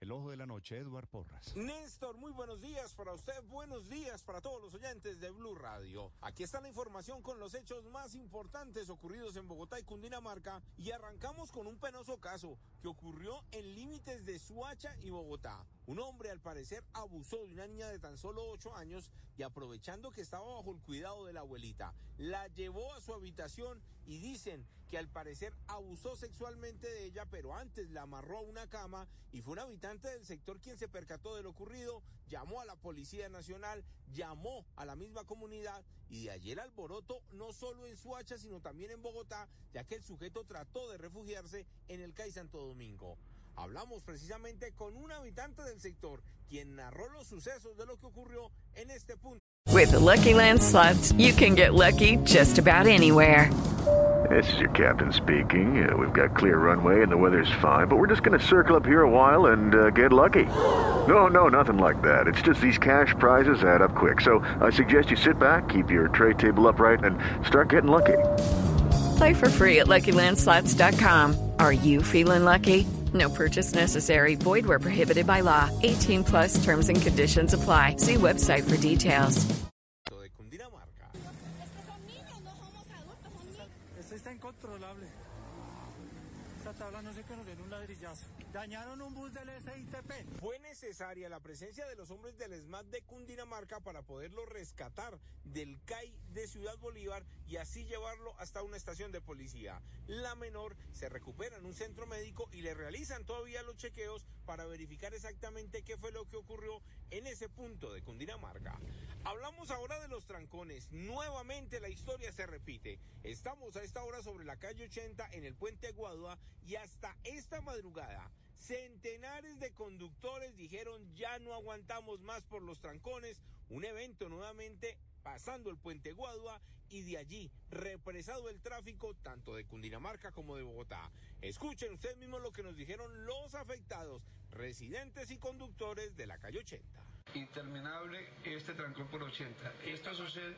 El ojo de la noche, Eduard Porras. Néstor, muy buenos días para usted, buenos días para todos los oyentes de Blue Radio. Aquí está la información con los hechos más importantes ocurridos en Bogotá y Cundinamarca y arrancamos con un penoso caso que ocurrió en límites de Suacha y Bogotá. Un hombre al parecer abusó de una niña de tan solo 8 años y aprovechando que estaba bajo el cuidado de la abuelita, la llevó a su habitación y dicen que al parecer abusó sexualmente de ella, pero antes la amarró a una cama y fue un habitante del sector quien se percató de lo ocurrido, llamó a la Policía Nacional, llamó a la misma comunidad y de ayer alboroto no solo en Suacha sino también en Bogotá, ya que el sujeto trató de refugiarse en el CAI Santo Domingo. Hablamos precisamente con un habitante del sector, quien narró los sucesos de lo que ocurrió en este punto. With the Lucky Land slots, you can get lucky just about anywhere. This is your captain speaking. Uh, we've got clear runway and the weather's fine, but we're just going to circle up here a while and uh, get lucky. No, no, nothing like that. It's just these cash prizes add up quick. So I suggest you sit back, keep your tray table upright, and start getting lucky. Play for free at LuckyLandSlots.com. Are you feeling lucky? No purchase necessary. Void where prohibited by law. 18 plus terms and conditions apply. See website for details. de Cundinamarca. Esto está incontrolable. Esta tabla no qué nos den un ladrillazo. Dañaron un bus del SITP. Fue necesaria la presencia de los hombres del SMAT de Cundinamarca para poderlo rescatar del CAI de Ciudad Bolívar y así llevarlo hasta una estación de policía. La menor se recupera en un centro médico y le realizan todavía los chequeos para verificar exactamente qué fue lo que ocurrió en ese punto de Cundinamarca. Hablamos ahora de los trancones. Nuevamente la historia se repite. Estamos a esta hora sobre la calle 80 en el puente Guadua y hasta esta madrugada. Centenares de conductores dijeron ya no aguantamos más por los trancones. Un evento nuevamente pasando el puente Guadua y de allí represado el tráfico tanto de Cundinamarca como de Bogotá. Escuchen ustedes mismos lo que nos dijeron los afectados, residentes y conductores de la calle 80. interminable este trancón por 80. Esto sucede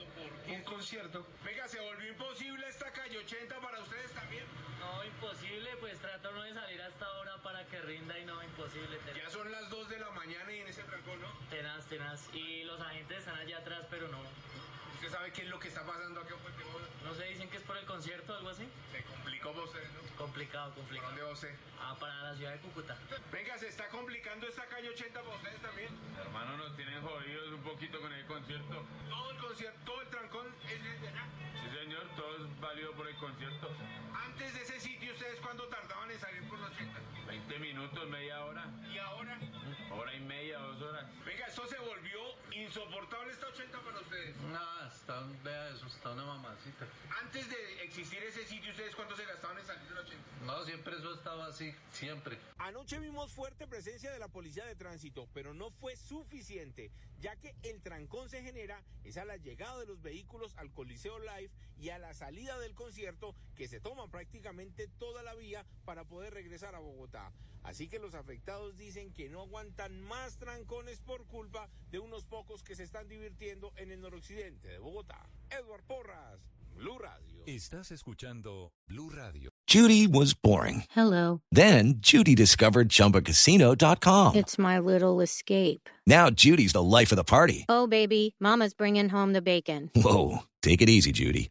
un concierto. Venga, se volvió imposible esta calle 80 para ustedes también. No, imposible, pues trato no de salir hasta ahora para que rinda y no, imposible. Tenaz, Ya son las 2 de la mañana y en ese trancón, ¿no? tenaz, tenaz. Y los agentes están allá atrás, pero no. ¿Usted sabe qué es lo que está pasando aquí en Puente Guadua? No se dicen que es por el concierto o algo así. Se complicó para ustedes, ¿no? Complicado, ¿Para complicado. dónde va usted? Ah, para la ciudad de Cúcuta. Venga, se está complicando esta calle 80 para ustedes también. Hermano, nos tienen jodidos un poquito con el concierto. Todo el concierto, todo el trancón es desde allá. Sí, señor, todo es válido por el concierto. Antes de ese sitio, ¿ustedes cuándo tardaban en salir por los 80? 20 minutos, media hora, ¿Y ahora? hora y media, dos horas. Venga, esto se volvió insoportable esta 80 para ustedes. Nada, está, vea eso, está una mamacita. Antes de existir ese sitio, ¿ustedes cuánto se gastaban en salir del 80? No, siempre eso estaba así, siempre. Anoche vimos fuerte presencia de la policía de tránsito, pero no fue suficiente, ya que el trancón se genera es a la llegada de los vehículos al Coliseo Live y a la salida del concierto que se toman prácticamente toda la vía para poder regresar a Bogotá. Así que los afectados dicen que no aguantan más trancones por culpa de unos pocos que se están divirtiendo en el noroccidente de Bogotá. Edward Porras, Blue Radio. Estás escuchando Blue Radio. Judy was boring. Hello. Then Judy discovered ChumbaCasino.com. It's my little escape. Now Judy's the life of the party. Oh, baby, Mama's bringing home the bacon. Whoa, take it easy, Judy.